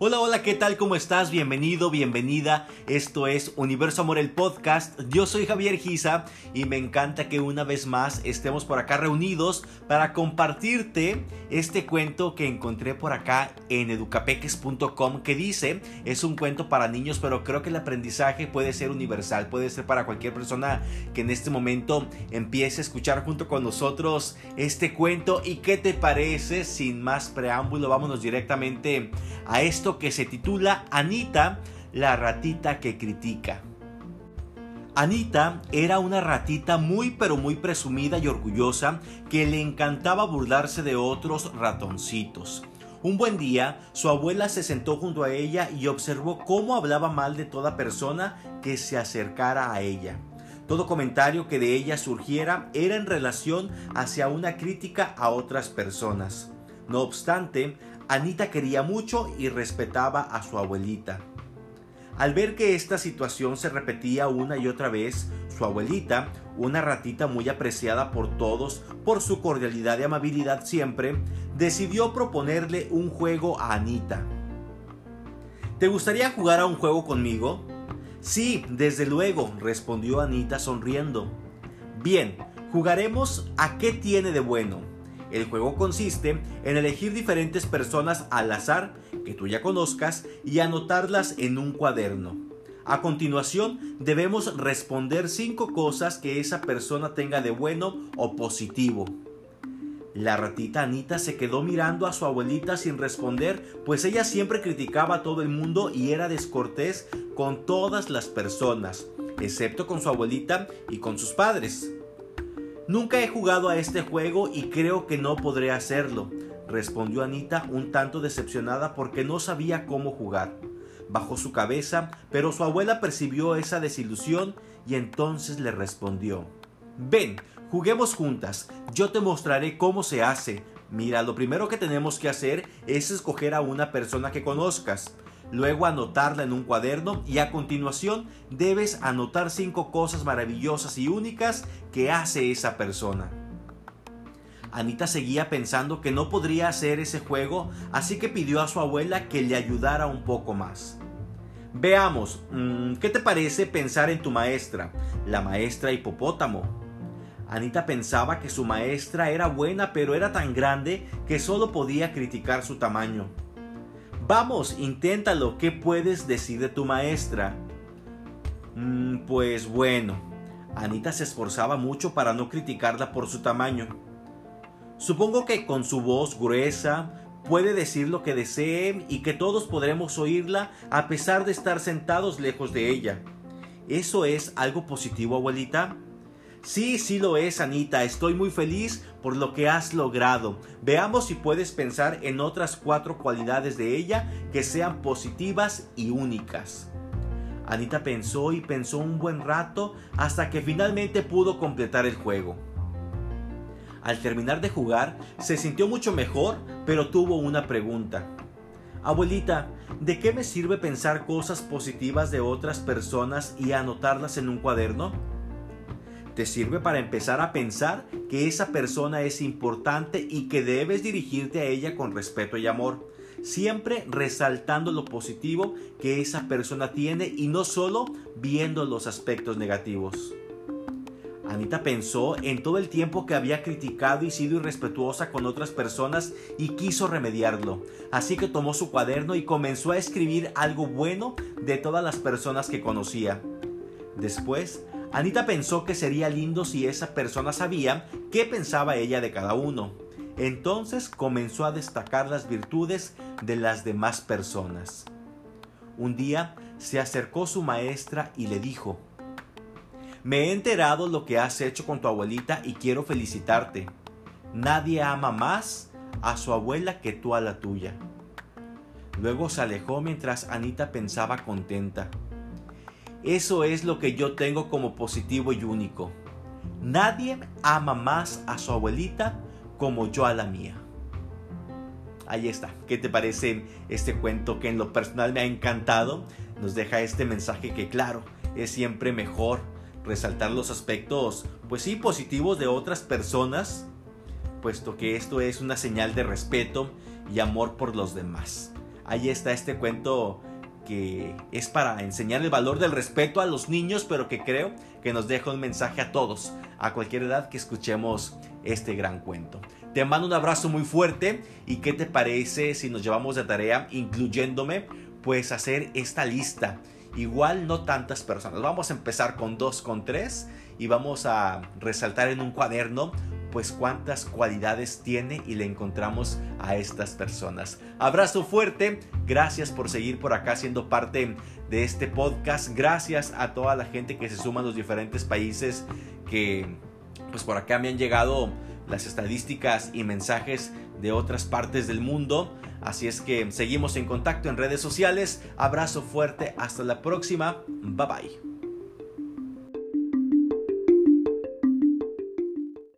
Hola, hola, ¿qué tal? ¿Cómo estás? Bienvenido, bienvenida. Esto es Universo Amor el podcast. Yo soy Javier Giza y me encanta que una vez más estemos por acá reunidos para compartirte este cuento que encontré por acá en educapeques.com que dice, es un cuento para niños, pero creo que el aprendizaje puede ser universal, puede ser para cualquier persona que en este momento empiece a escuchar junto con nosotros este cuento. ¿Y qué te parece? Sin más preámbulo, vámonos directamente a esto que se titula Anita, la ratita que critica. Anita era una ratita muy pero muy presumida y orgullosa que le encantaba burlarse de otros ratoncitos. Un buen día, su abuela se sentó junto a ella y observó cómo hablaba mal de toda persona que se acercara a ella. Todo comentario que de ella surgiera era en relación hacia una crítica a otras personas. No obstante, Anita quería mucho y respetaba a su abuelita. Al ver que esta situación se repetía una y otra vez, su abuelita, una ratita muy apreciada por todos por su cordialidad y amabilidad siempre, decidió proponerle un juego a Anita. ¿Te gustaría jugar a un juego conmigo? Sí, desde luego, respondió Anita sonriendo. Bien, jugaremos a qué tiene de bueno. El juego consiste en elegir diferentes personas al azar que tú ya conozcas y anotarlas en un cuaderno. A continuación debemos responder cinco cosas que esa persona tenga de bueno o positivo. La ratita Anita se quedó mirando a su abuelita sin responder, pues ella siempre criticaba a todo el mundo y era descortés con todas las personas, excepto con su abuelita y con sus padres. Nunca he jugado a este juego y creo que no podré hacerlo, respondió Anita un tanto decepcionada porque no sabía cómo jugar. Bajó su cabeza, pero su abuela percibió esa desilusión y entonces le respondió Ven, juguemos juntas, yo te mostraré cómo se hace. Mira, lo primero que tenemos que hacer es escoger a una persona que conozcas luego anotarla en un cuaderno y a continuación debes anotar cinco cosas maravillosas y únicas que hace esa persona. Anita seguía pensando que no podría hacer ese juego, así que pidió a su abuela que le ayudara un poco más. Veamos, mm, ¿qué te parece pensar en tu maestra, la maestra hipopótamo? Anita pensaba que su maestra era buena, pero era tan grande que solo podía criticar su tamaño. Vamos, inténtalo. ¿Qué puedes decir de tu maestra? Mm, pues bueno, Anita se esforzaba mucho para no criticarla por su tamaño. Supongo que con su voz gruesa puede decir lo que desee y que todos podremos oírla a pesar de estar sentados lejos de ella. ¿Eso es algo positivo, abuelita? Sí, sí lo es, Anita. Estoy muy feliz por lo que has logrado. Veamos si puedes pensar en otras cuatro cualidades de ella que sean positivas y únicas. Anita pensó y pensó un buen rato hasta que finalmente pudo completar el juego. Al terminar de jugar, se sintió mucho mejor, pero tuvo una pregunta. Abuelita, ¿de qué me sirve pensar cosas positivas de otras personas y anotarlas en un cuaderno? Te sirve para empezar a pensar que esa persona es importante y que debes dirigirte a ella con respeto y amor, siempre resaltando lo positivo que esa persona tiene y no solo viendo los aspectos negativos. Anita pensó en todo el tiempo que había criticado y sido irrespetuosa con otras personas y quiso remediarlo. Así que tomó su cuaderno y comenzó a escribir algo bueno de todas las personas que conocía. Después Anita pensó que sería lindo si esa persona sabía qué pensaba ella de cada uno. Entonces comenzó a destacar las virtudes de las demás personas. Un día se acercó su maestra y le dijo, Me he enterado lo que has hecho con tu abuelita y quiero felicitarte. Nadie ama más a su abuela que tú a la tuya. Luego se alejó mientras Anita pensaba contenta. Eso es lo que yo tengo como positivo y único. Nadie ama más a su abuelita como yo a la mía. Ahí está. ¿Qué te parece este cuento que en lo personal me ha encantado? Nos deja este mensaje que claro, es siempre mejor resaltar los aspectos, pues sí, positivos de otras personas, puesto que esto es una señal de respeto y amor por los demás. ahí está este cuento que es para enseñar el valor del respeto a los niños, pero que creo que nos deja un mensaje a todos, a cualquier edad que escuchemos este gran cuento. Te mando un abrazo muy fuerte y qué te parece si nos llevamos de tarea, incluyéndome, pues hacer esta lista. Igual no tantas personas, vamos a empezar con dos, con tres y vamos a resaltar en un cuaderno pues cuántas cualidades tiene y le encontramos a estas personas. Abrazo fuerte, gracias por seguir por acá siendo parte de este podcast, gracias a toda la gente que se suma a los diferentes países que pues por acá me han llegado las estadísticas y mensajes de otras partes del mundo. Así es que seguimos en contacto en redes sociales. Abrazo fuerte, hasta la próxima. Bye bye.